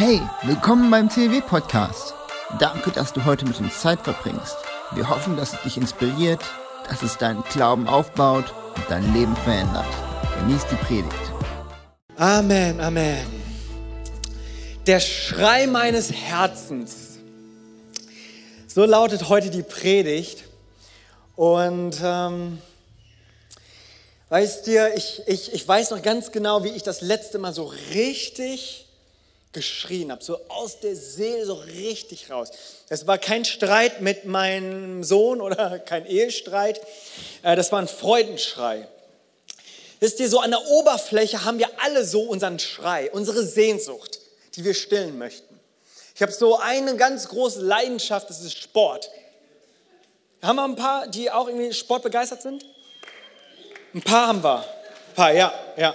Hey, willkommen beim CW Podcast. Danke, dass du heute mit uns Zeit verbringst. Wir hoffen, dass es dich inspiriert, dass es deinen Glauben aufbaut und dein Leben verändert. Genieß die Predigt. Amen, Amen. Der Schrei meines Herzens. So lautet heute die Predigt. Und ähm, weißt du, ich, ich, ich weiß noch ganz genau, wie ich das letzte Mal so richtig geschrien habe, so aus der Seele so richtig raus. Es war kein Streit mit meinem Sohn oder kein Ehestreit, äh, das war ein Freudenschrei. Wisst ihr, so an der Oberfläche haben wir alle so unseren Schrei, unsere Sehnsucht, die wir stillen möchten. Ich habe so eine ganz große Leidenschaft, das ist Sport. Haben wir ein paar, die auch irgendwie sportbegeistert sind? Ein paar haben wir. Ein paar, ja, ja.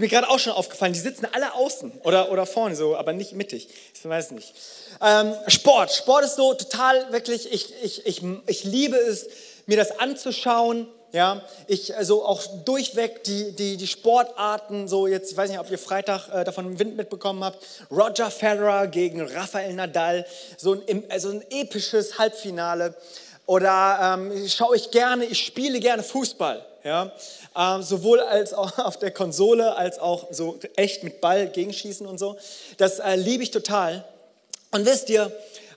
Mir gerade auch schon aufgefallen, die sitzen alle außen oder, oder vorne so, aber nicht mittig. Ich weiß nicht. Ähm, Sport. Sport ist so total wirklich, ich, ich, ich, ich liebe es, mir das anzuschauen. Ja, ich also auch durchweg die, die, die Sportarten, so jetzt, ich weiß nicht, ob ihr Freitag äh, davon Wind mitbekommen habt, Roger Federer gegen Rafael Nadal, so ein, also ein episches Halbfinale. Oder ähm, schaue ich gerne, ich spiele gerne Fußball. Ja? Ähm, sowohl als auch auf der Konsole als auch so echt mit Ball gegenschießen und so. Das äh, liebe ich total. Und wisst ihr,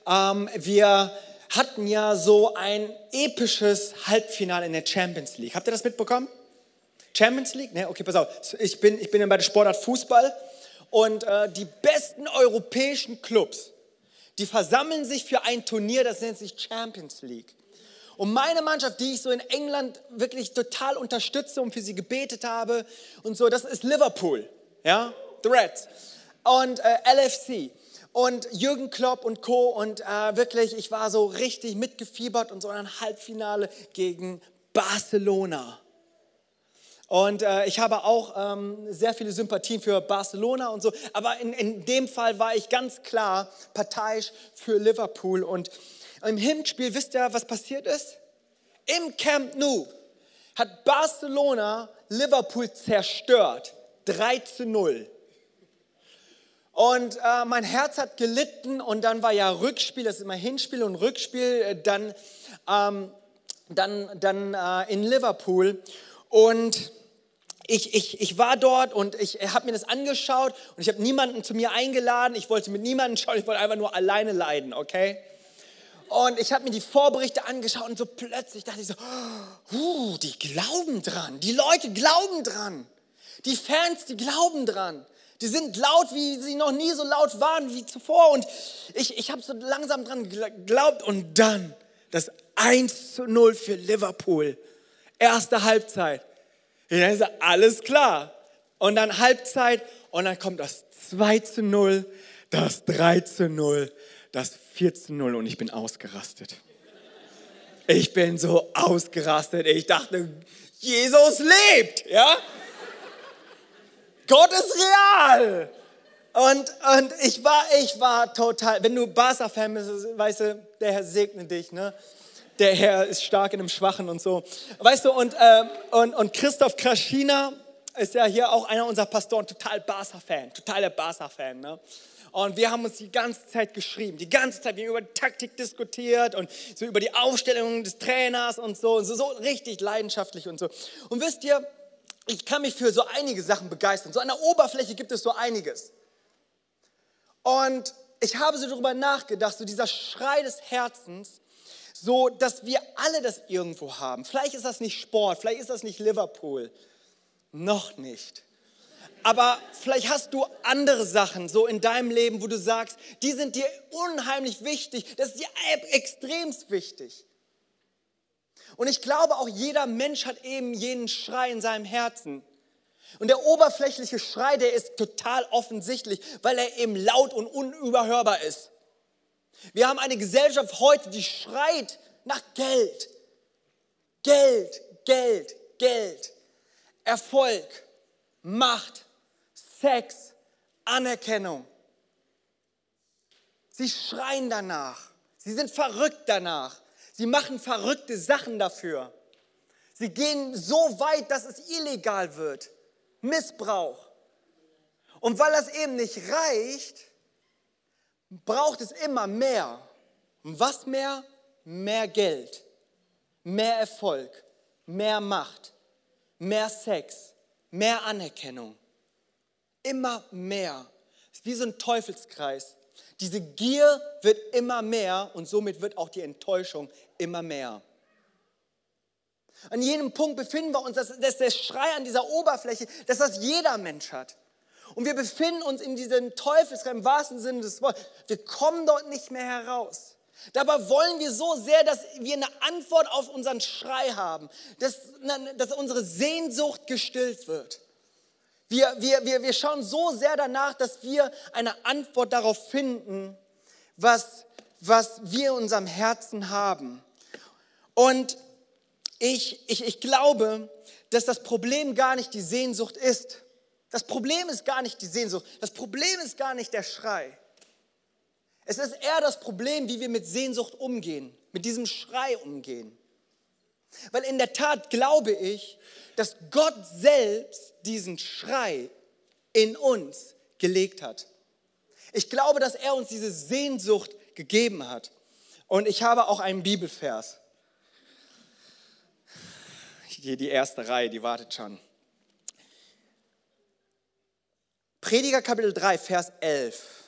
ähm, wir hatten ja so ein episches Halbfinale in der Champions League. Habt ihr das mitbekommen? Champions League? Ne, okay, pass auf. Ich bin, ich bin ja bei der Sportart Fußball und äh, die besten europäischen Clubs, die versammeln sich für ein Turnier, das nennt sich Champions League. Und meine Mannschaft, die ich so in England wirklich total unterstütze und für sie gebetet habe und so, das ist Liverpool, ja, The Reds und äh, LFC und Jürgen Klopp und Co. Und äh, wirklich, ich war so richtig mitgefiebert und so ein Halbfinale gegen Barcelona. Und äh, ich habe auch ähm, sehr viele Sympathien für Barcelona und so. Aber in, in dem Fall war ich ganz klar parteiisch für Liverpool. Und im Hinspiel, wisst ihr, was passiert ist? Im Camp Nou hat Barcelona Liverpool zerstört. 3 zu 0. Und äh, mein Herz hat gelitten und dann war ja Rückspiel, das ist immer Hinspiel und Rückspiel, äh, dann, ähm, dann, dann äh, in Liverpool. Und ich, ich, ich war dort und ich habe mir das angeschaut und ich habe niemanden zu mir eingeladen. Ich wollte mit niemandem schauen, ich wollte einfach nur alleine leiden, okay? Und ich habe mir die Vorberichte angeschaut und so plötzlich dachte ich so, uh, die glauben dran, die Leute glauben dran, die Fans, die glauben dran. Die sind laut, wie sie noch nie so laut waren wie zuvor. Und ich, ich habe so langsam dran geglaubt. Und dann das 1 zu 0 für Liverpool. Erste Halbzeit. Ich dachte, alles klar. Und dann Halbzeit. Und dann kommt das 2 zu 0, das 3 zu 0, das 4 zu 0. Und ich bin ausgerastet. Ich bin so ausgerastet. Ich dachte, Jesus lebt. Ja? Gott ist real. Und, und ich, war, ich war total, wenn du Barca-Fan bist, weißt du, der Herr segne dich, ne? Der Herr ist stark in dem Schwachen und so. Weißt du, und, äh, und, und Christoph Kraschina ist ja hier auch einer unserer Pastoren, total Barca-Fan, totaler Barca-Fan, ne? Und wir haben uns die ganze Zeit geschrieben, die ganze Zeit, wir haben über Taktik diskutiert und so über die Aufstellung des Trainers und so, und so, so richtig leidenschaftlich und so. Und wisst ihr, ich kann mich für so einige Sachen begeistern. So an der Oberfläche gibt es so einiges. Und ich habe so darüber nachgedacht, so dieser Schrei des Herzens, so dass wir alle das irgendwo haben. Vielleicht ist das nicht Sport, vielleicht ist das nicht Liverpool. Noch nicht. Aber vielleicht hast du andere Sachen so in deinem Leben, wo du sagst, die sind dir unheimlich wichtig. Das ist dir extremst wichtig. Und ich glaube, auch jeder Mensch hat eben jenen Schrei in seinem Herzen. Und der oberflächliche Schrei, der ist total offensichtlich, weil er eben laut und unüberhörbar ist. Wir haben eine Gesellschaft heute, die schreit nach Geld. Geld, Geld, Geld. Erfolg, Macht, Sex, Anerkennung. Sie schreien danach. Sie sind verrückt danach. Sie machen verrückte Sachen dafür. Sie gehen so weit, dass es illegal wird. Missbrauch. Und weil das eben nicht reicht, braucht es immer mehr. Und was mehr? Mehr Geld, mehr Erfolg, mehr Macht, mehr Sex, mehr Anerkennung. Immer mehr. Es ist wie so ein Teufelskreis. Diese Gier wird immer mehr und somit wird auch die Enttäuschung immer mehr. An jedem Punkt befinden wir uns, dass, dass der Schrei an dieser Oberfläche, dass das jeder Mensch hat. Und wir befinden uns in diesem Teufelskreis im wahrsten Sinne des Wortes. Wir kommen dort nicht mehr heraus. Dabei wollen wir so sehr, dass wir eine Antwort auf unseren Schrei haben, dass, dass unsere Sehnsucht gestillt wird. Wir, wir, wir, wir schauen so sehr danach, dass wir eine Antwort darauf finden, was, was wir in unserem Herzen haben. Und ich, ich, ich glaube, dass das Problem gar nicht die Sehnsucht ist. Das Problem ist gar nicht die Sehnsucht. Das Problem ist gar nicht der Schrei. Es ist eher das Problem, wie wir mit Sehnsucht umgehen, mit diesem Schrei umgehen. Weil in der Tat glaube ich, dass Gott selbst diesen Schrei in uns gelegt hat. Ich glaube, dass er uns diese Sehnsucht gegeben hat. Und ich habe auch einen Bibelvers. Hier die erste Reihe, die wartet schon. Prediger Kapitel 3, Vers 11.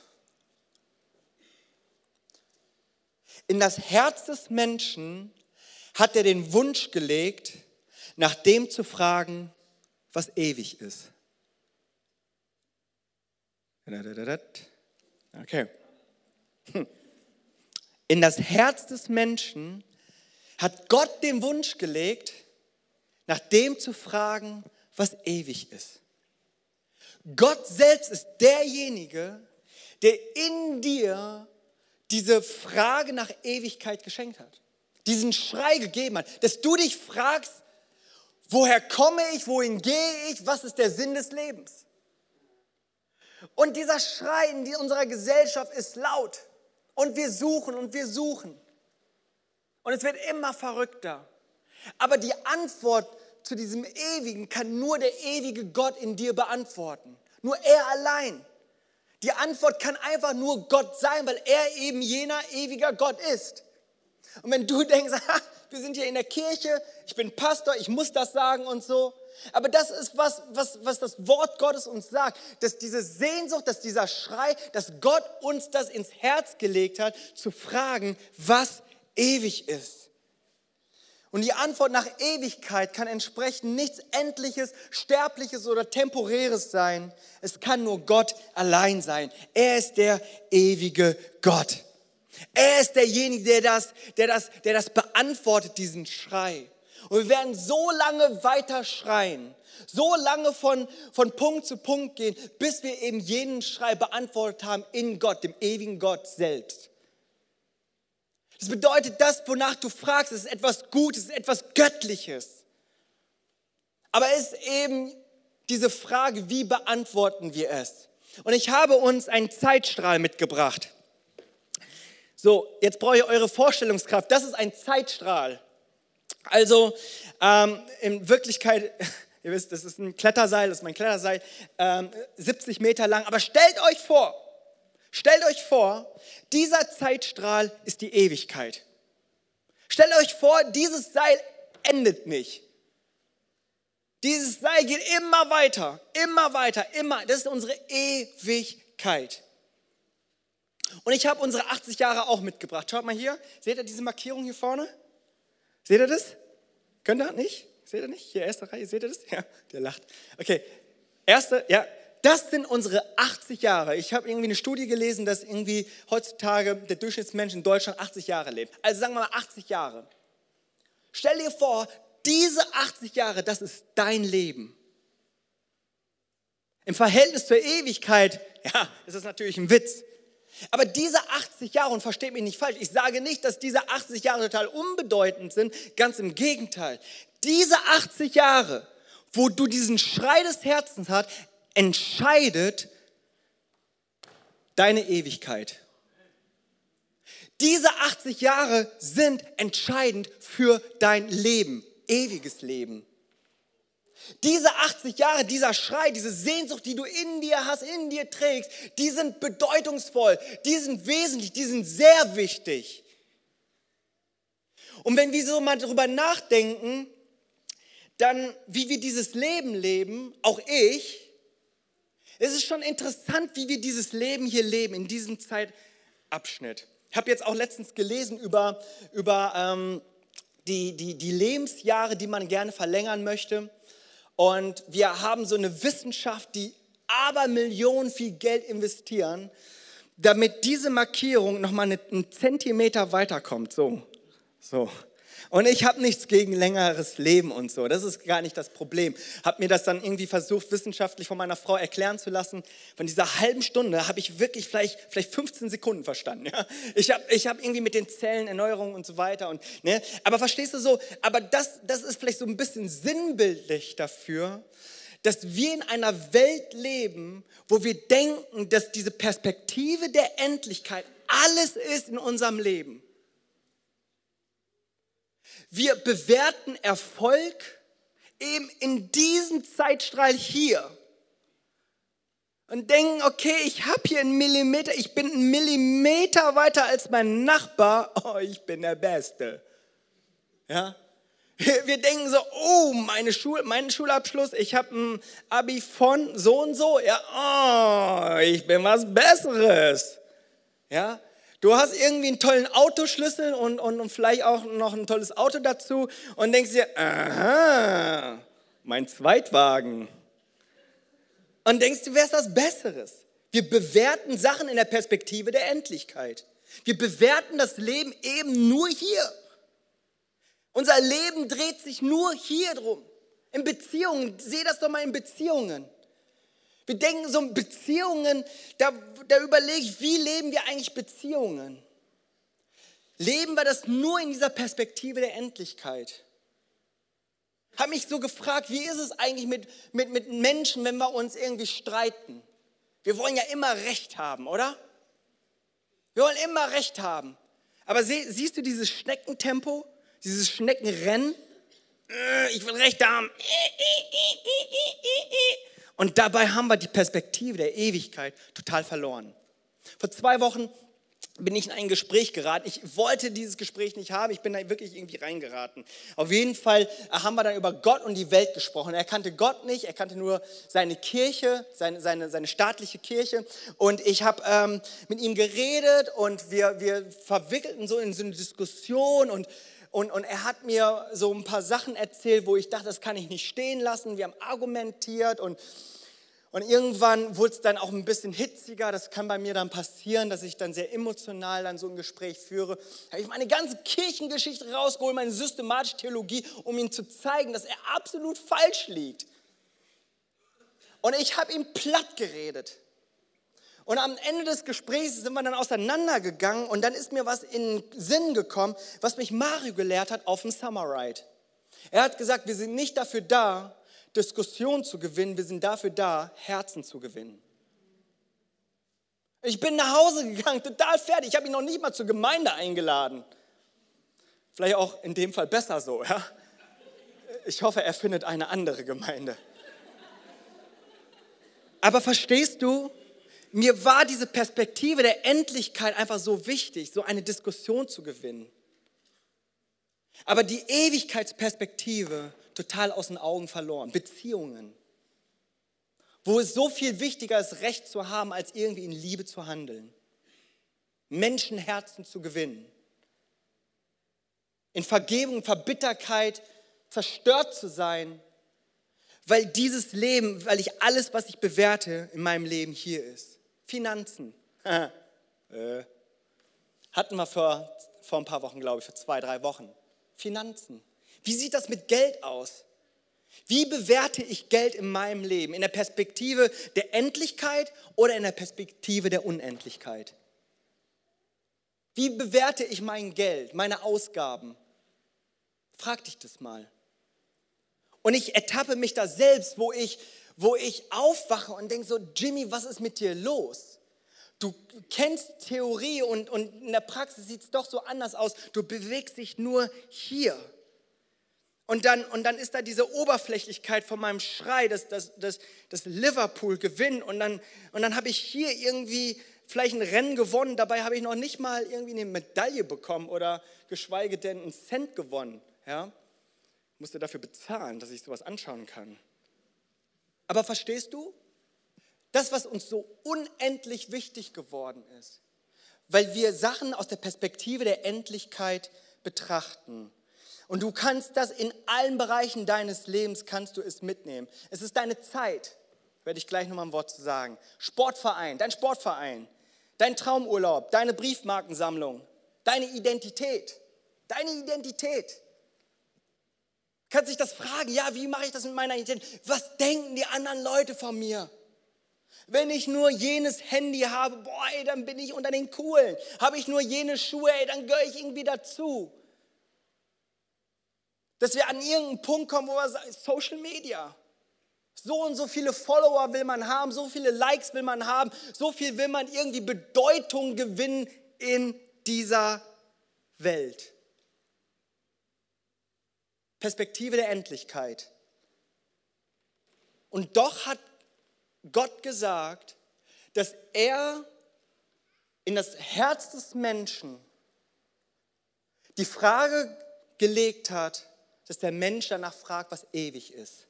In das Herz des Menschen hat er den Wunsch gelegt, nach dem zu fragen, was ewig ist. Okay. In das Herz des Menschen hat Gott den Wunsch gelegt, nach dem zu fragen, was ewig ist. Gott selbst ist derjenige, der in dir diese Frage nach Ewigkeit geschenkt hat, diesen Schrei gegeben hat, dass du dich fragst, woher komme ich, wohin gehe ich, was ist der Sinn des Lebens? Und dieser Schrei in unserer Gesellschaft ist laut und wir suchen und wir suchen. Und es wird immer verrückter. Aber die Antwort zu diesem Ewigen kann nur der ewige Gott in dir beantworten. Nur er allein. Die Antwort kann einfach nur Gott sein, weil er eben jener ewiger Gott ist. Und wenn du denkst, wir sind hier in der Kirche, ich bin Pastor, ich muss das sagen und so. Aber das ist was, was, was das Wort Gottes uns sagt, dass diese Sehnsucht, dass dieser Schrei, dass Gott uns das ins Herz gelegt hat, zu fragen, was ewig ist. Und die Antwort nach Ewigkeit kann entsprechend nichts Endliches, Sterbliches oder Temporäres sein. Es kann nur Gott allein sein. Er ist der ewige Gott. Er ist derjenige, der das, der das, der das beantwortet, diesen Schrei. Und wir werden so lange weiter schreien, so lange von, von Punkt zu Punkt gehen, bis wir eben jenen Schrei beantwortet haben in Gott, dem ewigen Gott selbst. Das bedeutet, das, wonach du fragst, ist etwas Gutes, ist etwas Göttliches. Aber es ist eben diese Frage, wie beantworten wir es? Und ich habe uns einen Zeitstrahl mitgebracht. So, jetzt brauche ich eure Vorstellungskraft. Das ist ein Zeitstrahl. Also ähm, in Wirklichkeit, ihr wisst, das ist ein Kletterseil, das ist mein Kletterseil, ähm, 70 Meter lang. Aber stellt euch vor, Stellt euch vor, dieser Zeitstrahl ist die Ewigkeit. Stellt euch vor, dieses Seil endet nicht. Dieses Seil geht immer weiter, immer weiter, immer. Das ist unsere Ewigkeit. Und ich habe unsere 80 Jahre auch mitgebracht. Schaut mal hier. Seht ihr diese Markierung hier vorne? Seht ihr das? Könnt ihr nicht? Seht ihr nicht? Hier, erste Reihe, seht ihr das? Ja, der lacht. Okay, erste, ja, das sind unsere 80 Jahre. Ich habe irgendwie eine Studie gelesen, dass irgendwie heutzutage der Durchschnittsmensch in Deutschland 80 Jahre lebt. Also sagen wir mal 80 Jahre. Stell dir vor, diese 80 Jahre, das ist dein Leben. Im Verhältnis zur Ewigkeit, ja, ist das natürlich ein Witz. Aber diese 80 Jahre, und versteht mich nicht falsch, ich sage nicht, dass diese 80 Jahre total unbedeutend sind, ganz im Gegenteil. Diese 80 Jahre, wo du diesen Schrei des Herzens hast, entscheidet deine Ewigkeit. Diese 80 Jahre sind entscheidend für dein Leben, ewiges Leben. Diese 80 Jahre, dieser Schrei, diese Sehnsucht, die du in dir hast, in dir trägst, die sind bedeutungsvoll, die sind wesentlich, die sind sehr wichtig. Und wenn wir so mal drüber nachdenken, dann, wie wir dieses Leben leben, auch ich, es ist schon interessant, wie wir dieses Leben hier leben, in diesem Zeitabschnitt. Ich habe jetzt auch letztens gelesen über, über ähm, die, die, die Lebensjahre, die man gerne verlängern möchte. Und wir haben so eine Wissenschaft, die aber Millionen viel Geld investieren, damit diese Markierung nochmal einen Zentimeter weiterkommt. So, so. Und ich habe nichts gegen längeres Leben und so. Das ist gar nicht das Problem. Habe mir das dann irgendwie versucht, wissenschaftlich von meiner Frau erklären zu lassen. Von dieser halben Stunde habe ich wirklich vielleicht, vielleicht 15 Sekunden verstanden. Ja? Ich habe ich hab irgendwie mit den Zellen Erneuerung und so weiter. Und, ne? Aber verstehst du so? Aber das, das ist vielleicht so ein bisschen sinnbildlich dafür, dass wir in einer Welt leben, wo wir denken, dass diese Perspektive der Endlichkeit alles ist in unserem Leben. Wir bewerten Erfolg eben in diesem Zeitstrahl hier und denken, okay, ich habe hier einen Millimeter, ich bin einen Millimeter weiter als mein Nachbar, oh, ich bin der Beste. Ja? Wir denken so, oh, meine Schul mein Schulabschluss, ich habe ein Abi von so und so, ja, oh, ich bin was Besseres. Ja? Du hast irgendwie einen tollen Autoschlüssel und, und, und vielleicht auch noch ein tolles Auto dazu und denkst dir, aha, mein Zweitwagen. Und denkst du, wärst was Besseres. Wir bewerten Sachen in der Perspektive der Endlichkeit. Wir bewerten das Leben eben nur hier. Unser Leben dreht sich nur hier drum. In Beziehungen, seh das doch mal in Beziehungen. Wir denken so Beziehungen, da, da überlege ich, wie leben wir eigentlich Beziehungen? Leben wir das nur in dieser Perspektive der Endlichkeit? Habe mich so gefragt, wie ist es eigentlich mit, mit, mit Menschen, wenn wir uns irgendwie streiten? Wir wollen ja immer Recht haben, oder? Wir wollen immer Recht haben. Aber sie, siehst du dieses Schneckentempo, dieses Schneckenrennen? Äh, ich will Recht haben. Und dabei haben wir die Perspektive der Ewigkeit total verloren. Vor zwei Wochen bin ich in ein Gespräch geraten. Ich wollte dieses Gespräch nicht haben, ich bin da wirklich irgendwie reingeraten. Auf jeden Fall haben wir dann über Gott und die Welt gesprochen. Er kannte Gott nicht, er kannte nur seine Kirche, seine, seine, seine staatliche Kirche. Und ich habe ähm, mit ihm geredet und wir, wir verwickelten so in so eine Diskussion und und, und er hat mir so ein paar Sachen erzählt, wo ich dachte, das kann ich nicht stehen lassen. Wir haben argumentiert und, und irgendwann wurde es dann auch ein bisschen hitziger. Das kann bei mir dann passieren, dass ich dann sehr emotional dann so ein Gespräch führe. Da habe ich meine ganze Kirchengeschichte rausgeholt, meine systematische Theologie, um ihm zu zeigen, dass er absolut falsch liegt. Und ich habe ihm platt geredet. Und am Ende des Gesprächs sind wir dann auseinandergegangen und dann ist mir was in den Sinn gekommen, was mich Mario gelehrt hat auf dem Summer Ride. Er hat gesagt, wir sind nicht dafür da, Diskussionen zu gewinnen, wir sind dafür da, Herzen zu gewinnen. Ich bin nach Hause gegangen, total fertig. Ich habe ihn noch nicht mal zur Gemeinde eingeladen. Vielleicht auch in dem Fall besser so. Ja? Ich hoffe, er findet eine andere Gemeinde. Aber verstehst du, mir war diese Perspektive der Endlichkeit einfach so wichtig, so eine Diskussion zu gewinnen. Aber die Ewigkeitsperspektive total aus den Augen verloren. Beziehungen. Wo es so viel wichtiger ist, Recht zu haben, als irgendwie in Liebe zu handeln. Menschenherzen zu gewinnen. In Vergebung, Verbitterkeit zerstört zu sein, weil dieses Leben, weil ich alles, was ich bewerte, in meinem Leben hier ist. Finanzen. äh, hatten wir vor, vor ein paar Wochen, glaube ich, vor zwei, drei Wochen. Finanzen. Wie sieht das mit Geld aus? Wie bewerte ich Geld in meinem Leben? In der Perspektive der Endlichkeit oder in der Perspektive der Unendlichkeit? Wie bewerte ich mein Geld, meine Ausgaben? Frag dich das mal. Und ich ertappe mich da selbst, wo ich wo ich aufwache und denke so, Jimmy, was ist mit dir los? Du kennst Theorie und, und in der Praxis sieht es doch so anders aus. Du bewegst dich nur hier. Und dann, und dann ist da diese Oberflächlichkeit von meinem Schrei, dass, dass, dass, dass Liverpool gewinnt. Und dann, und dann habe ich hier irgendwie vielleicht ein Rennen gewonnen. Dabei habe ich noch nicht mal irgendwie eine Medaille bekommen oder geschweige denn einen Cent gewonnen. Ja? Ich musste dafür bezahlen, dass ich sowas anschauen kann. Aber verstehst du? Das, was uns so unendlich wichtig geworden ist, weil wir Sachen aus der Perspektive der Endlichkeit betrachten. Und du kannst das in allen Bereichen deines Lebens, kannst du es mitnehmen. Es ist deine Zeit, werde ich gleich nochmal ein Wort zu sagen. Sportverein, dein Sportverein, dein Traumurlaub, deine Briefmarkensammlung, deine Identität, deine Identität. Kannst dich das fragen, ja, wie mache ich das mit meiner Identität? Was denken die anderen Leute von mir? Wenn ich nur jenes Handy habe, boah, ey, dann bin ich unter den Coolen. Habe ich nur jene Schuhe, ey, dann gehöre ich irgendwie dazu. Dass wir an irgendeinen Punkt kommen, wo wir sagen, Social Media. So und so viele Follower will man haben, so viele Likes will man haben, so viel will man irgendwie Bedeutung gewinnen in dieser Welt. Perspektive der Endlichkeit. Und doch hat Gott gesagt, dass er in das Herz des Menschen die Frage gelegt hat, dass der Mensch danach fragt, was ewig ist.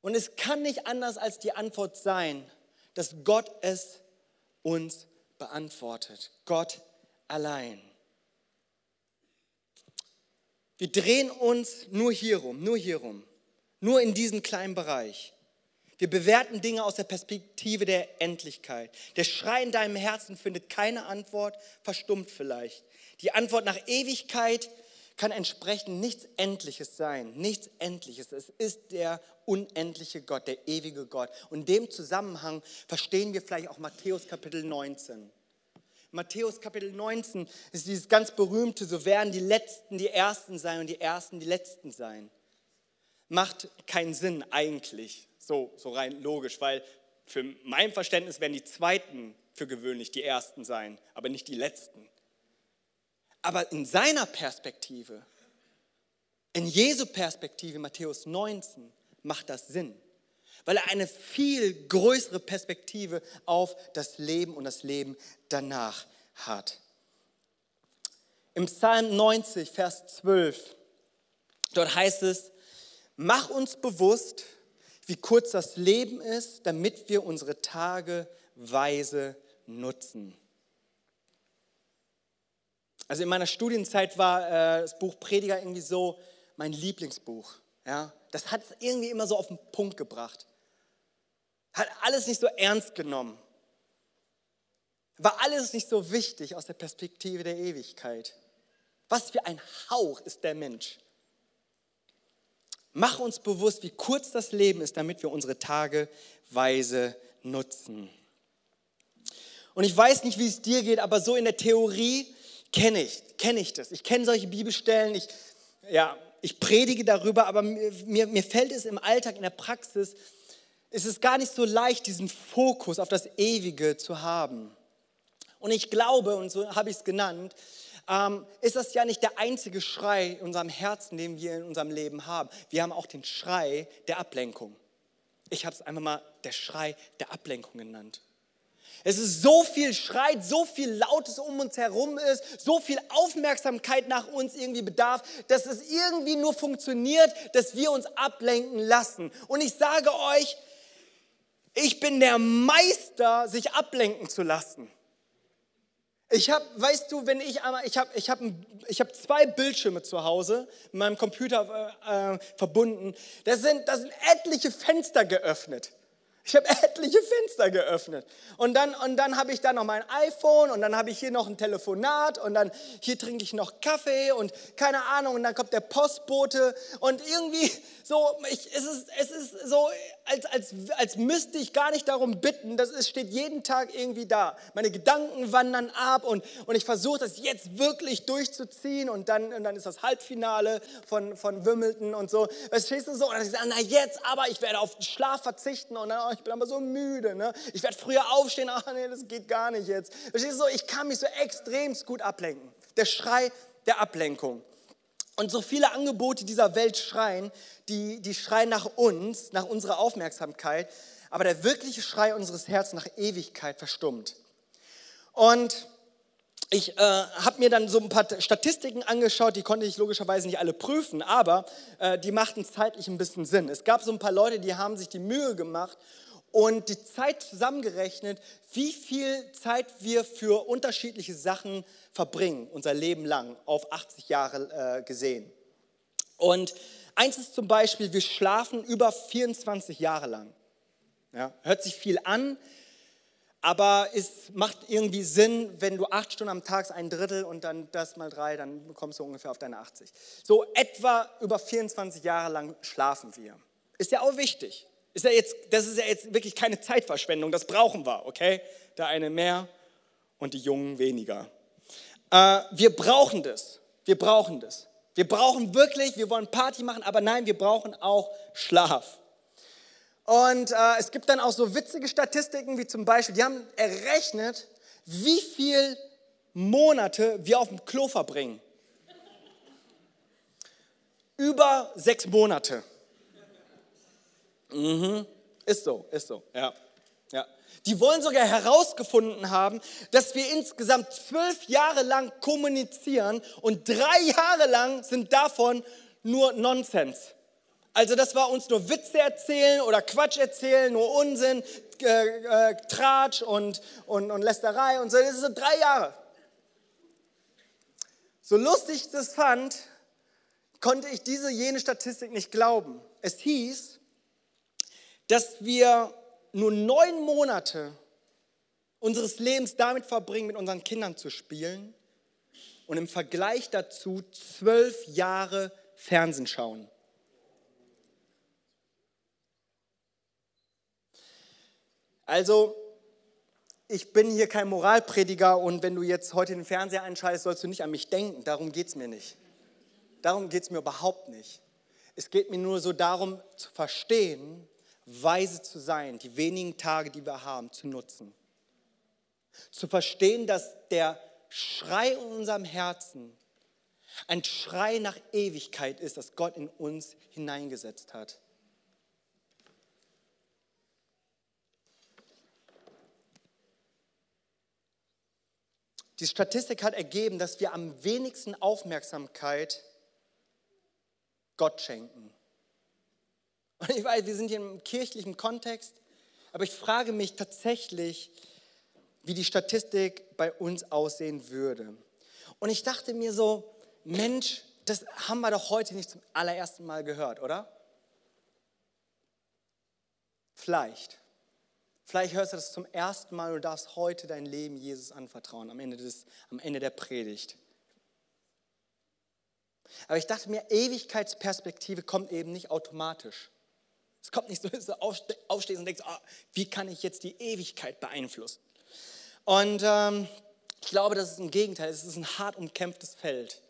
Und es kann nicht anders als die Antwort sein, dass Gott es uns beantwortet. Gott allein. Wir drehen uns nur hierum, nur hierum, nur in diesem kleinen Bereich. Wir bewerten Dinge aus der Perspektive der Endlichkeit. Der Schrei in deinem Herzen findet keine Antwort, verstummt vielleicht. Die Antwort nach Ewigkeit kann entsprechend nichts Endliches sein, nichts Endliches. Es ist der unendliche Gott, der ewige Gott. Und in dem Zusammenhang verstehen wir vielleicht auch Matthäus Kapitel 19. Matthäus Kapitel 19 ist dieses ganz berühmte, so werden die Letzten die Ersten sein und die Ersten die Letzten sein. Macht keinen Sinn eigentlich, so, so rein logisch, weil für mein Verständnis werden die Zweiten für gewöhnlich die Ersten sein, aber nicht die Letzten. Aber in seiner Perspektive, in Jesu Perspektive, Matthäus 19, macht das Sinn, weil er eine viel größere Perspektive auf das Leben und das Leben danach hat. Im Psalm 90, Vers 12, dort heißt es, mach uns bewusst, wie kurz das Leben ist, damit wir unsere Tage weise nutzen. Also in meiner Studienzeit war äh, das Buch Prediger irgendwie so mein Lieblingsbuch. Ja? Das hat es irgendwie immer so auf den Punkt gebracht. Hat alles nicht so ernst genommen. War alles nicht so wichtig aus der Perspektive der Ewigkeit. Was für ein Hauch ist der Mensch. Mach uns bewusst, wie kurz das Leben ist, damit wir unsere Tage weise nutzen. Und ich weiß nicht, wie es dir geht, aber so in der Theorie kenne ich, kenne ich das. Ich kenne solche Bibelstellen, ich, ja, ich predige darüber, aber mir, mir fällt es im Alltag, in der Praxis, ist es gar nicht so leicht, diesen Fokus auf das Ewige zu haben. Und ich glaube, und so habe ich es genannt, ähm, ist das ja nicht der einzige Schrei in unserem Herzen, den wir in unserem Leben haben. Wir haben auch den Schrei der Ablenkung. Ich habe es einfach mal der Schrei der Ablenkung genannt. Es ist so viel Schreit, so viel Lautes um uns herum ist, so viel Aufmerksamkeit nach uns irgendwie bedarf, dass es irgendwie nur funktioniert, dass wir uns ablenken lassen. Und ich sage euch, ich bin der Meister, sich ablenken zu lassen. Ich habe, weißt du, wenn ich einmal, ich habe ich hab, hab zwei Bildschirme zu Hause mit meinem Computer äh, verbunden. Da sind, da sind etliche Fenster geöffnet. Ich habe etliche Fenster geöffnet. Und dann, und dann habe ich da noch mein iPhone und dann habe ich hier noch ein Telefonat und dann hier trinke ich noch Kaffee und keine Ahnung und dann kommt der Postbote und irgendwie so, ich, es, ist, es ist so, als, als, als müsste ich gar nicht darum bitten, das ist, steht jeden Tag irgendwie da. Meine Gedanken wandern ab und, und ich versuche das jetzt wirklich durchzuziehen und dann, und dann ist das Halbfinale von, von Wimbledon und so. Verstehst du so? Und dann sage, na jetzt aber, ich werde auf Schlaf verzichten und dann, oh, ich bin aber so müde. Ne? Ich werde früher aufstehen, ach nee, das geht gar nicht jetzt. Verstehst du so? Ich kann mich so extrem gut ablenken. Der Schrei der Ablenkung. Und so viele Angebote dieser Welt schreien, die, die schreien nach uns, nach unserer Aufmerksamkeit, aber der wirkliche Schrei unseres Herzens nach Ewigkeit verstummt. Und ich äh, habe mir dann so ein paar Statistiken angeschaut, die konnte ich logischerweise nicht alle prüfen, aber äh, die machten zeitlich ein bisschen Sinn. Es gab so ein paar Leute, die haben sich die Mühe gemacht und die Zeit zusammengerechnet, wie viel Zeit wir für unterschiedliche Sachen verbringen, unser Leben lang, auf 80 Jahre äh, gesehen. Und eins ist zum Beispiel, wir schlafen über 24 Jahre lang. Ja, hört sich viel an, aber es macht irgendwie Sinn, wenn du acht Stunden am Tag ein Drittel und dann das mal drei, dann kommst du ungefähr auf deine 80. So etwa über 24 Jahre lang schlafen wir. Ist ja auch wichtig. Ist ja jetzt, das ist ja jetzt wirklich keine Zeitverschwendung, das brauchen wir, okay? Der eine mehr und die Jungen weniger. Äh, wir brauchen das. Wir brauchen das. Wir brauchen wirklich, wir wollen Party machen, aber nein, wir brauchen auch Schlaf. Und äh, es gibt dann auch so witzige Statistiken, wie zum Beispiel, die haben errechnet, wie viel Monate wir auf dem Klo verbringen. Über sechs Monate. Mhm. Ist so, ist so, ja. Die wollen sogar herausgefunden haben, dass wir insgesamt zwölf Jahre lang kommunizieren und drei Jahre lang sind davon nur Nonsens. Also das war uns nur Witze erzählen oder Quatsch erzählen, nur Unsinn, äh, äh, Tratsch und, und, und Lästerei und so. Das so drei Jahre. So lustig ich das fand, konnte ich diese jene Statistik nicht glauben. Es hieß, dass wir nur neun Monate unseres Lebens damit verbringen, mit unseren Kindern zu spielen und im Vergleich dazu zwölf Jahre Fernsehen schauen. Also, ich bin hier kein Moralprediger und wenn du jetzt heute den Fernseher einschaltest, sollst du nicht an mich denken. Darum geht es mir nicht. Darum geht es mir überhaupt nicht. Es geht mir nur so darum zu verstehen, weise zu sein, die wenigen Tage, die wir haben, zu nutzen. Zu verstehen, dass der Schrei in unserem Herzen ein Schrei nach Ewigkeit ist, das Gott in uns hineingesetzt hat. Die Statistik hat ergeben, dass wir am wenigsten Aufmerksamkeit Gott schenken. Und ich weiß, wir sind hier im kirchlichen Kontext, aber ich frage mich tatsächlich, wie die Statistik bei uns aussehen würde. Und ich dachte mir so, Mensch, das haben wir doch heute nicht zum allerersten Mal gehört, oder? Vielleicht. Vielleicht hörst du das zum ersten Mal und darfst heute dein Leben Jesus anvertrauen, am Ende, des, am Ende der Predigt. Aber ich dachte mir, Ewigkeitsperspektive kommt eben nicht automatisch. Es kommt nicht so, dass du aufstehst und denkst, oh, wie kann ich jetzt die Ewigkeit beeinflussen? Und ähm, ich glaube, das ist ein Gegenteil. Es ist ein hart umkämpftes Feld,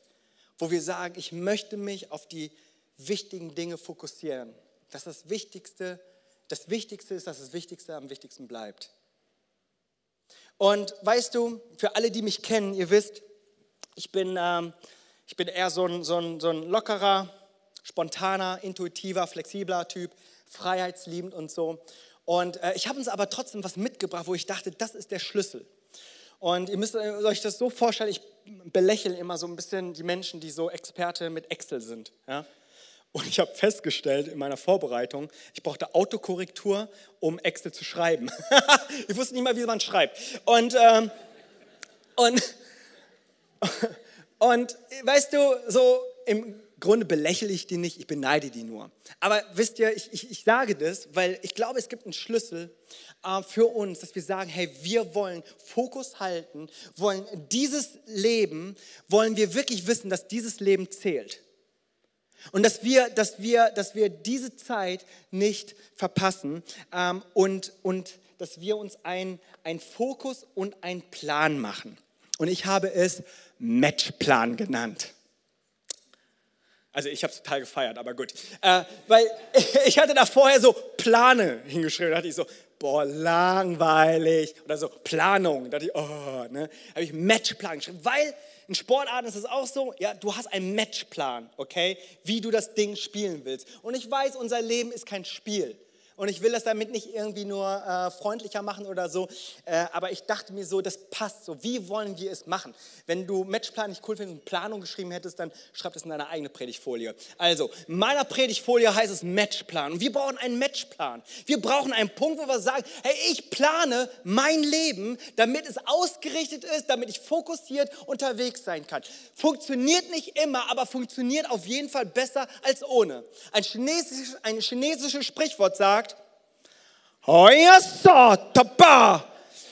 wo wir sagen, ich möchte mich auf die wichtigen Dinge fokussieren. Das ist das Wichtigste. Das Wichtigste ist, dass das Wichtigste am wichtigsten bleibt. Und weißt du, für alle, die mich kennen, ihr wisst, ich bin, ähm, ich bin eher so ein, so, ein, so ein lockerer, spontaner, intuitiver, flexibler Typ freiheitsliebend und so. Und äh, ich habe uns aber trotzdem was mitgebracht, wo ich dachte, das ist der Schlüssel. Und ihr müsst euch das so vorstellen, ich belächle immer so ein bisschen die Menschen, die so Experte mit Excel sind. Ja? Und ich habe festgestellt in meiner Vorbereitung, ich brauchte Autokorrektur, um Excel zu schreiben. ich wusste nicht mal, wie man schreibt. Und, ähm, und, und weißt du, so im Grunde belächle ich die nicht, ich beneide die nur. Aber wisst ihr, ich, ich, ich sage das, weil ich glaube, es gibt einen Schlüssel äh, für uns, dass wir sagen, hey, wir wollen Fokus halten, wollen dieses Leben, wollen wir wirklich wissen, dass dieses Leben zählt. Und dass wir, dass wir, dass wir diese Zeit nicht verpassen ähm, und, und dass wir uns einen Fokus und einen Plan machen. Und ich habe es Matchplan genannt. Also ich habe es total gefeiert, aber gut. Äh, weil ich hatte da vorher so Plane hingeschrieben. Da dachte ich so, boah, langweilig. Oder so Planung. Da dachte ich, oh, ne. habe ich Matchplan geschrieben. Weil in Sportarten ist es auch so, ja, du hast einen Matchplan, okay, wie du das Ding spielen willst. Und ich weiß, unser Leben ist kein Spiel. Und ich will das damit nicht irgendwie nur äh, freundlicher machen oder so, äh, aber ich dachte mir so, das passt so. Wie wollen wir es machen? Wenn du Matchplan nicht cool findest und Planung geschrieben hättest, dann schreib das in deine eigene Predigtfolie. Also, in meiner Predigtfolie heißt es Matchplan. Wir brauchen einen Matchplan. Wir brauchen einen Punkt, wo wir sagen, hey, ich plane mein Leben, damit es ausgerichtet ist, damit ich fokussiert unterwegs sein kann. Funktioniert nicht immer, aber funktioniert auf jeden Fall besser als ohne. Ein chinesisches, ein chinesisches Sprichwort sagt,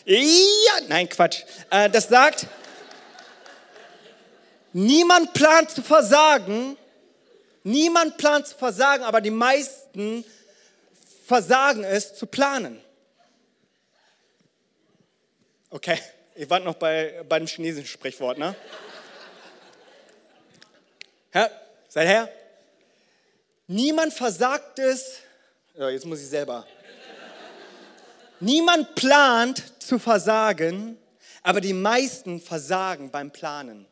ja, nein, Quatsch. Äh, das sagt, niemand plant zu versagen, niemand plant zu versagen, aber die meisten versagen es zu planen. Okay, ich warte noch bei, bei dem chinesischen Sprichwort, ne? Ja, seid her. Niemand versagt es, jetzt muss ich selber Niemand plant zu versagen, aber die meisten versagen beim Planen.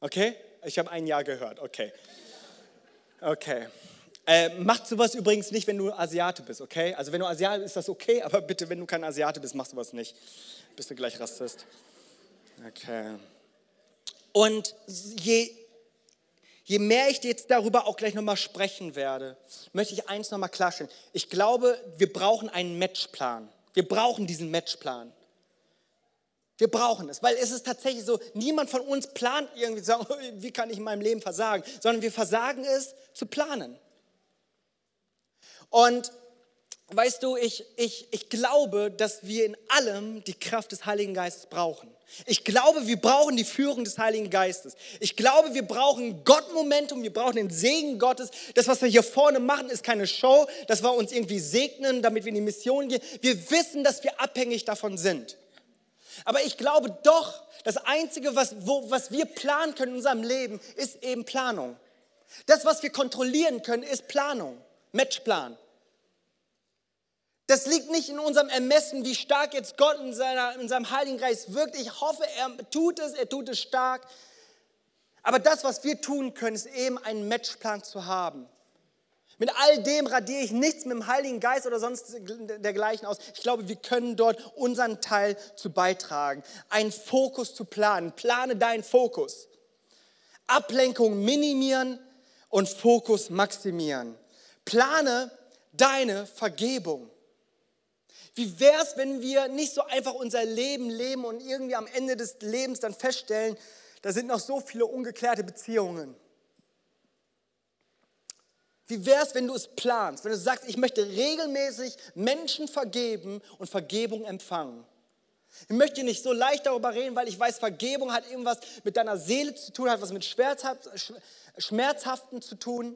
Okay? Ich habe ein Jahr gehört. Okay. Okay. Äh, macht sowas übrigens nicht, wenn du Asiate bist, okay? Also wenn du Asiate bist, ist das okay, aber bitte, wenn du kein Asiate bist, machst du was nicht. Bist du gleich Rassist. Okay. Und je je mehr ich jetzt darüber auch gleich nochmal sprechen werde, möchte ich eins nochmal klarstellen. Ich glaube, wir brauchen einen Matchplan. Wir brauchen diesen Matchplan. Wir brauchen es, weil es ist tatsächlich so, niemand von uns plant irgendwie zu sagen, wie kann ich in meinem Leben versagen, sondern wir versagen es zu planen. Und weißt du, ich, ich, ich glaube, dass wir in allem die Kraft des Heiligen Geistes brauchen. Ich glaube, wir brauchen die Führung des Heiligen Geistes. Ich glaube, wir brauchen Gott-Momentum, wir brauchen den Segen Gottes. Das, was wir hier vorne machen, ist keine Show, dass wir uns irgendwie segnen, damit wir in die Mission gehen. Wir wissen, dass wir abhängig davon sind. Aber ich glaube doch, das Einzige, was, wo, was wir planen können in unserem Leben, ist eben Planung. Das, was wir kontrollieren können, ist Planung, Matchplan. Das liegt nicht in unserem Ermessen, wie stark jetzt Gott in, seiner, in seinem Heiligen Geist wirkt. Ich hoffe, er tut es, er tut es stark. Aber das, was wir tun können, ist eben einen Matchplan zu haben. Mit all dem radiere ich nichts mit dem Heiligen Geist oder sonst dergleichen aus. Ich glaube, wir können dort unseren Teil zu beitragen. Einen Fokus zu planen. Plane deinen Fokus. Ablenkung minimieren und Fokus maximieren. Plane deine Vergebung. Wie wäre es, wenn wir nicht so einfach unser Leben leben und irgendwie am Ende des Lebens dann feststellen, da sind noch so viele ungeklärte Beziehungen. Wie wäre es, wenn du es planst, wenn du sagst, ich möchte regelmäßig Menschen vergeben und Vergebung empfangen? Ich möchte nicht so leicht darüber reden, weil ich weiß, Vergebung hat irgendwas mit deiner Seele zu tun, hat was mit Schmerzhaften zu tun.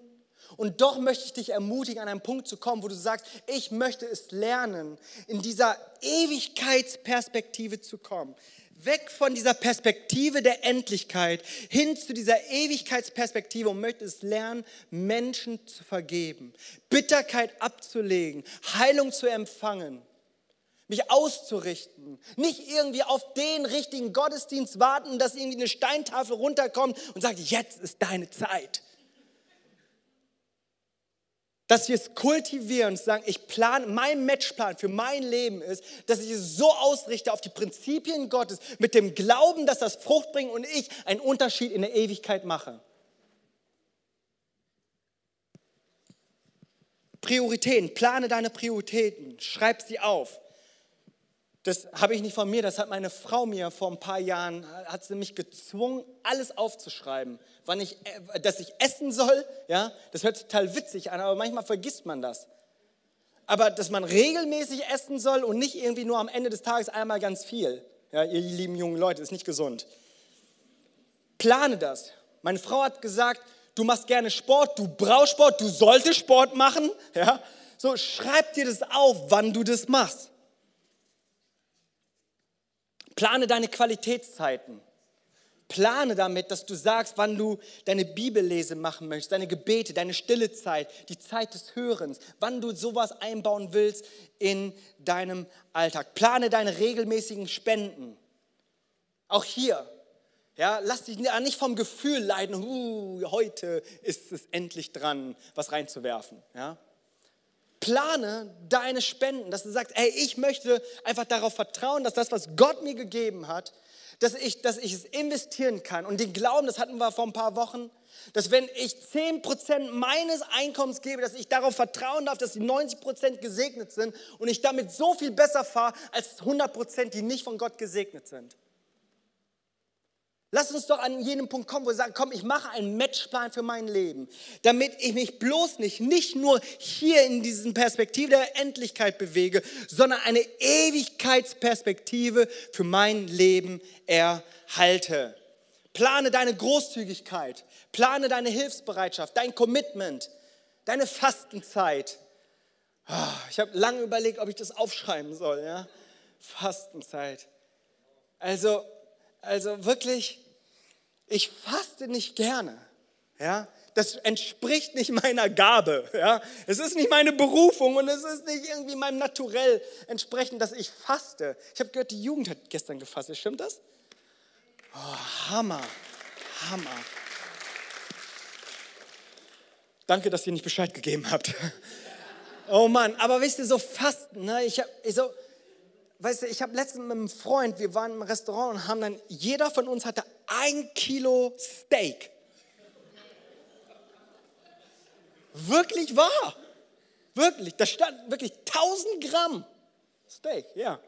Und doch möchte ich dich ermutigen, an einen Punkt zu kommen, wo du sagst, ich möchte es lernen, in dieser Ewigkeitsperspektive zu kommen. Weg von dieser Perspektive der Endlichkeit hin zu dieser Ewigkeitsperspektive und möchte es lernen, Menschen zu vergeben, Bitterkeit abzulegen, Heilung zu empfangen mich auszurichten, nicht irgendwie auf den richtigen Gottesdienst warten, dass irgendwie eine Steintafel runterkommt und sagt, jetzt ist deine Zeit dass wir es kultivieren und sagen, ich plane, mein Matchplan für mein Leben ist, dass ich es so ausrichte auf die Prinzipien Gottes, mit dem Glauben, dass das Frucht bringt und ich einen Unterschied in der Ewigkeit mache. Prioritäten, plane deine Prioritäten, schreib sie auf. Das habe ich nicht von mir, das hat meine Frau mir vor ein paar Jahren, hat sie mich gezwungen, alles aufzuschreiben, wann ich, äh, dass ich essen soll. Ja, das hört total witzig an, aber manchmal vergisst man das. Aber dass man regelmäßig essen soll und nicht irgendwie nur am Ende des Tages einmal ganz viel. Ja, ihr lieben jungen Leute, ist nicht gesund. Plane das. Meine Frau hat gesagt, du machst gerne Sport, du brauchst Sport, du solltest Sport machen. Ja, so schreib dir das auf, wann du das machst. Plane deine Qualitätszeiten. Plane damit, dass du sagst, wann du deine Bibellese machen möchtest, deine Gebete, deine stille Zeit, die Zeit des Hörens, wann du sowas einbauen willst in deinem Alltag. Plane deine regelmäßigen Spenden. Auch hier, Ja, lass dich nicht vom Gefühl leiden, uh, heute ist es endlich dran, was reinzuwerfen. Ja? Plane deine Spenden, dass du sagst, hey, ich möchte einfach darauf vertrauen, dass das, was Gott mir gegeben hat, dass ich, dass ich es investieren kann. Und den Glauben, das hatten wir vor ein paar Wochen, dass wenn ich 10% meines Einkommens gebe, dass ich darauf vertrauen darf, dass die 90% gesegnet sind und ich damit so viel besser fahre als 100%, die nicht von Gott gesegnet sind. Lass uns doch an jenem Punkt kommen, wo wir sagen, komm, ich mache einen Matchplan für mein Leben, damit ich mich bloß nicht, nicht nur hier in diesen Perspektive der Endlichkeit bewege, sondern eine Ewigkeitsperspektive für mein Leben erhalte. Plane deine Großzügigkeit, plane deine Hilfsbereitschaft, dein Commitment, deine Fastenzeit. Ah, ich habe lange überlegt, ob ich das aufschreiben soll. Ja? Fastenzeit. Also, also wirklich, ich faste nicht gerne. Ja? Das entspricht nicht meiner Gabe. Ja? Es ist nicht meine Berufung und es ist nicht irgendwie meinem Naturell entsprechend, dass ich faste. Ich habe gehört, die Jugend hat gestern gefastet. Stimmt das? Oh, Hammer, Hammer. Danke, dass ihr nicht Bescheid gegeben habt. Oh Mann, aber wisst ihr, so Fasten, ne? ich, hab, ich so, weißt du, ich habe letztens mit einem Freund, wir waren im Restaurant und haben dann, jeder von uns hatte ein Kilo Steak. Wirklich wahr. Wirklich, da stand wirklich 1000 Gramm Steak, ja.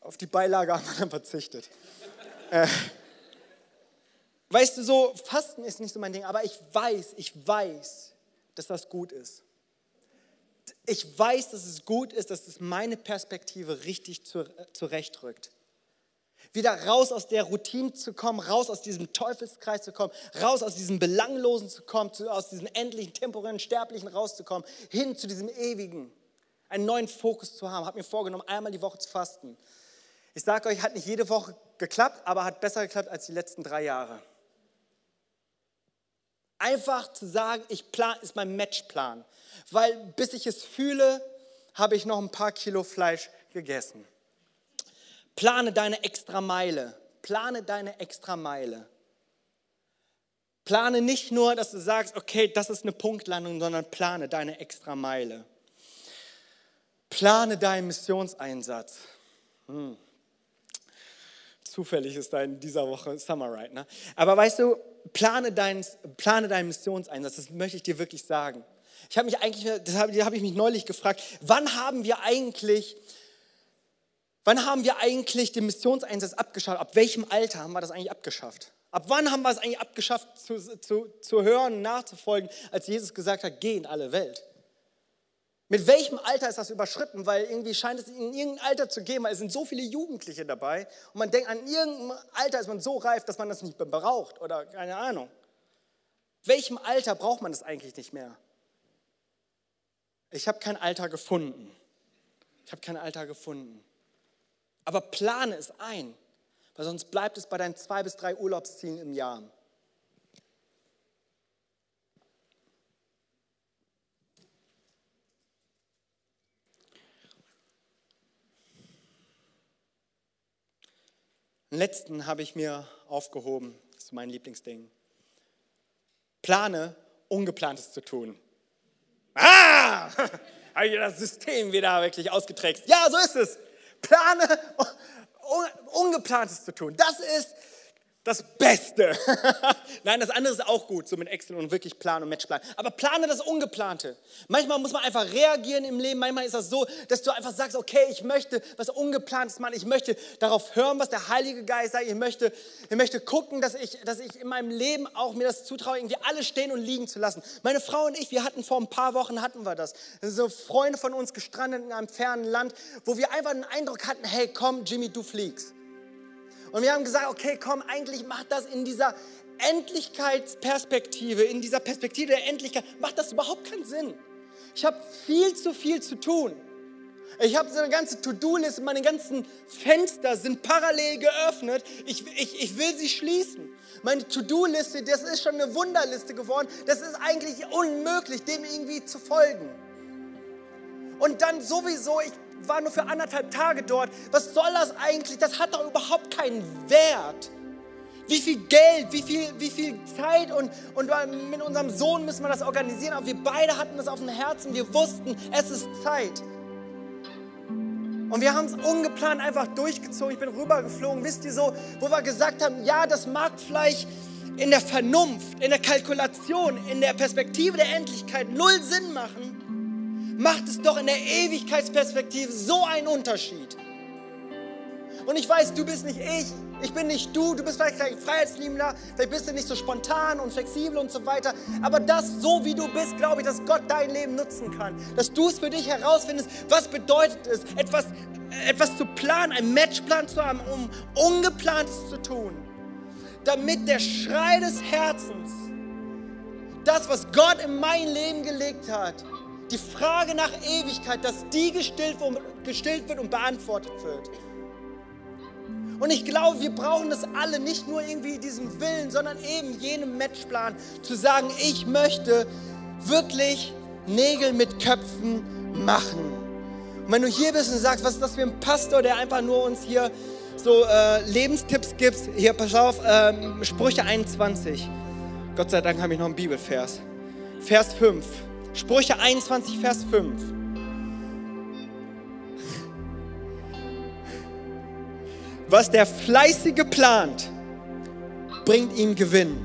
Auf die Beilage haben wir dann verzichtet. äh, weißt du, so Fasten ist nicht so mein Ding, aber ich weiß, ich weiß, dass das gut ist ich weiß, dass es gut ist, dass es meine Perspektive richtig zurechtrückt. Wieder raus aus der Routine zu kommen, raus aus diesem Teufelskreis zu kommen, raus aus diesem Belanglosen zu kommen, aus diesem endlichen, temporären, sterblichen rauszukommen, hin zu diesem ewigen, einen neuen Fokus zu haben. Hat mir vorgenommen, einmal die Woche zu fasten. Ich sage euch, hat nicht jede Woche geklappt, aber hat besser geklappt als die letzten drei Jahre. Einfach zu sagen, ich plan, ist mein Matchplan weil bis ich es fühle, habe ich noch ein paar Kilo Fleisch gegessen. Plane deine extra Meile. Plane deine extra Meile. Plane nicht nur, dass du sagst, okay, das ist eine Punktlandung, sondern plane deine extra Meile. Plane deinen Missionseinsatz. Hm. Zufällig ist da in dieser Woche Summer Ride. Ne? Aber weißt du, plane, dein, plane deinen Missionseinsatz, das möchte ich dir wirklich sagen. Ich habe mich eigentlich, das habe, habe ich mich neulich gefragt, wann haben wir eigentlich, wann haben wir eigentlich den Missionseinsatz abgeschafft? Ab welchem Alter haben wir das eigentlich abgeschafft? Ab wann haben wir es eigentlich abgeschafft, zu, zu, zu hören, nachzufolgen, als Jesus gesagt hat, geh in alle Welt? Mit welchem Alter ist das überschritten? Weil irgendwie scheint es in irgendein Alter zu geben, weil es sind so viele Jugendliche dabei und man denkt, an irgendeinem Alter ist man so reif, dass man das nicht mehr braucht oder keine Ahnung. Welchem Alter braucht man das eigentlich nicht mehr? Ich habe kein Alter gefunden. Ich habe kein Alter gefunden. Aber plane es ein, weil sonst bleibt es bei deinen zwei bis drei Urlaubszielen im Jahr. Den letzten habe ich mir aufgehoben. Das ist mein Lieblingsding. Plane, Ungeplantes zu tun. Ah, habe ich das System wieder wirklich ausgetrickst. Ja, so ist es. Plane, Ungeplantes zu tun. Das ist das Beste. Nein, das andere ist auch gut, so mit Excel und wirklich Plan und Matchplan. Aber plane das Ungeplante. Manchmal muss man einfach reagieren im Leben. Manchmal ist das so, dass du einfach sagst, okay, ich möchte was Ungeplantes machen. Ich möchte darauf hören, was der Heilige Geist sagt. Ich möchte, ich möchte gucken, dass ich, dass ich in meinem Leben auch mir das zutraue, irgendwie alles stehen und liegen zu lassen. Meine Frau und ich, wir hatten vor ein paar Wochen, hatten wir das. So Freunde von uns gestrandet in einem fernen Land, wo wir einfach den Eindruck hatten, hey, komm, Jimmy, du fliegst. Und wir haben gesagt, okay, komm, eigentlich macht das in dieser Endlichkeitsperspektive, in dieser Perspektive der Endlichkeit, macht das überhaupt keinen Sinn. Ich habe viel zu viel zu tun. Ich habe so eine ganze To-Do-Liste, meine ganzen Fenster sind parallel geöffnet. Ich, ich, ich will sie schließen. Meine To-Do-Liste, das ist schon eine Wunderliste geworden. Das ist eigentlich unmöglich, dem irgendwie zu folgen. Und dann sowieso, ich war nur für anderthalb Tage dort. Was soll das eigentlich? Das hat doch überhaupt keinen Wert. Wie viel Geld, wie viel, wie viel Zeit und, und mit unserem Sohn müssen wir das organisieren. Aber wir beide hatten das auf dem Herzen. Wir wussten, es ist Zeit. Und wir haben es ungeplant einfach durchgezogen. Ich bin rübergeflogen, wisst ihr so, wo wir gesagt haben, ja, das mag vielleicht in der Vernunft, in der Kalkulation, in der Perspektive der Endlichkeit null Sinn machen, macht es doch in der Ewigkeitsperspektive so einen Unterschied. Und ich weiß, du bist nicht ich, ich bin nicht du, du bist vielleicht kein Freiheitsliebender, vielleicht bist du nicht so spontan und flexibel und so weiter. Aber das, so wie du bist, glaube ich, dass Gott dein Leben nutzen kann. Dass du es für dich herausfindest, was bedeutet es, etwas, etwas zu planen, einen Matchplan zu haben, um Ungeplantes zu tun. Damit der Schrei des Herzens, das, was Gott in mein Leben gelegt hat, die Frage nach Ewigkeit, dass die gestillt, gestillt wird und beantwortet wird. Und ich glaube, wir brauchen das alle, nicht nur irgendwie diesen Willen, sondern eben jenen Matchplan zu sagen, ich möchte wirklich Nägel mit Köpfen machen. Und wenn du hier bist und sagst, was ist das für ein Pastor, der einfach nur uns hier so äh, Lebenstipps gibt, hier, pass auf, ähm, Sprüche 21. Gott sei Dank habe ich noch einen Bibelvers. Vers 5. Sprüche 21, Vers 5. Was der Fleißige plant, bringt ihm Gewinn.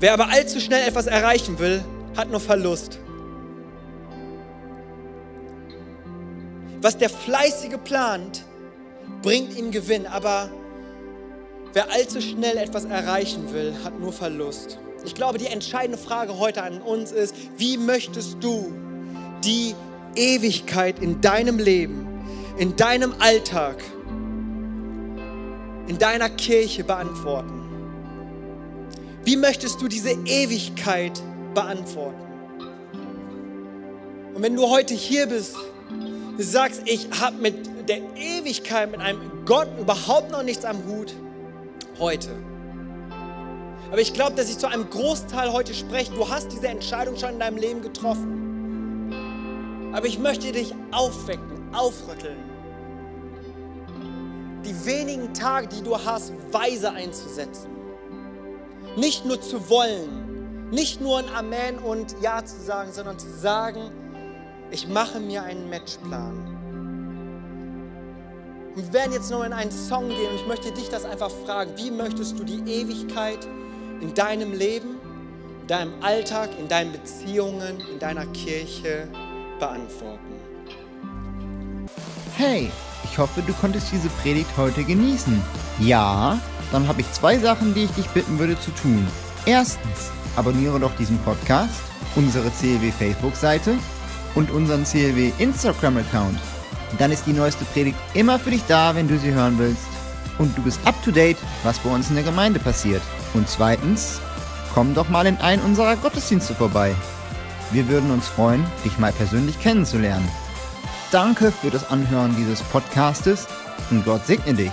Wer aber allzu schnell etwas erreichen will, hat nur Verlust. Was der Fleißige plant, bringt ihm Gewinn, aber wer allzu schnell etwas erreichen will, hat nur Verlust. Ich glaube, die entscheidende Frage heute an uns ist, wie möchtest du die Ewigkeit in deinem Leben, in deinem Alltag, in deiner Kirche beantworten? Wie möchtest du diese Ewigkeit beantworten? Und wenn du heute hier bist, du sagst, ich habe mit der Ewigkeit, mit einem Gott überhaupt noch nichts am Hut, heute. Aber ich glaube, dass ich zu einem Großteil heute spreche. Du hast diese Entscheidung schon in deinem Leben getroffen. Aber ich möchte dich aufwecken, aufrütteln die wenigen Tage, die du hast, weise einzusetzen. Nicht nur zu wollen, nicht nur ein Amen und Ja zu sagen, sondern zu sagen, ich mache mir einen Matchplan. Und wir werden jetzt noch in einen Song gehen und ich möchte dich das einfach fragen. Wie möchtest du die Ewigkeit in deinem Leben, in deinem Alltag, in deinen Beziehungen, in deiner Kirche beantworten? Hey! Ich hoffe, du konntest diese Predigt heute genießen. Ja, dann habe ich zwei Sachen, die ich dich bitten würde zu tun. Erstens, abonniere doch diesen Podcast, unsere CLW Facebook-Seite und unseren CLW Instagram-Account. Dann ist die neueste Predigt immer für dich da, wenn du sie hören willst. Und du bist up to date, was bei uns in der Gemeinde passiert. Und zweitens, komm doch mal in einen unserer Gottesdienste vorbei. Wir würden uns freuen, dich mal persönlich kennenzulernen. Danke für das Anhören dieses Podcastes und Gott segne dich.